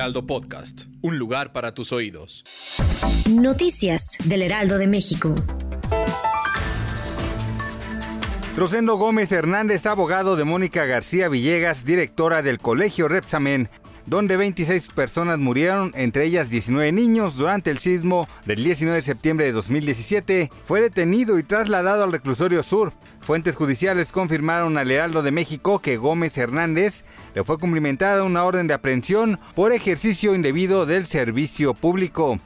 Heraldo Podcast, un lugar para tus oídos. Noticias del Heraldo de México. Rosendo Gómez Hernández, abogado de Mónica García Villegas, directora del Colegio Repsamen, donde 26 personas murieron, entre ellas 19 niños, durante el sismo del 19 de septiembre de 2017, fue detenido y trasladado al reclusorio sur. Fuentes judiciales confirmaron al Heraldo de México que Gómez Hernández le fue cumplimentada una orden de aprehensión por ejercicio indebido del servicio público.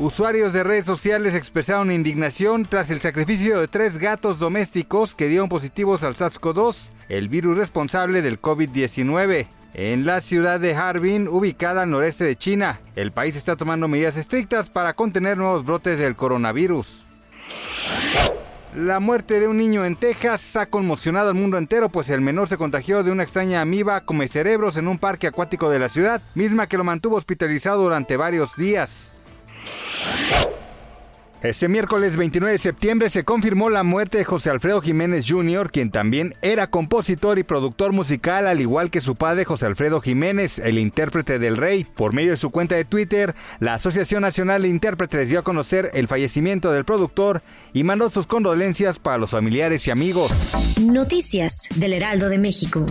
Usuarios de redes sociales expresaron indignación tras el sacrificio de tres gatos domésticos que dieron positivos al SARS-CoV-2, el virus responsable del COVID-19. En la ciudad de Harbin, ubicada al noreste de China, el país está tomando medidas estrictas para contener nuevos brotes del coronavirus. La muerte de un niño en Texas ha conmocionado al mundo entero, pues el menor se contagió de una extraña amiba come cerebros en un parque acuático de la ciudad, misma que lo mantuvo hospitalizado durante varios días. Este miércoles 29 de septiembre se confirmó la muerte de José Alfredo Jiménez Jr., quien también era compositor y productor musical, al igual que su padre José Alfredo Jiménez, el intérprete del rey. Por medio de su cuenta de Twitter, la Asociación Nacional de Intérpretes dio a conocer el fallecimiento del productor y mandó sus condolencias para los familiares y amigos. Noticias del Heraldo de México.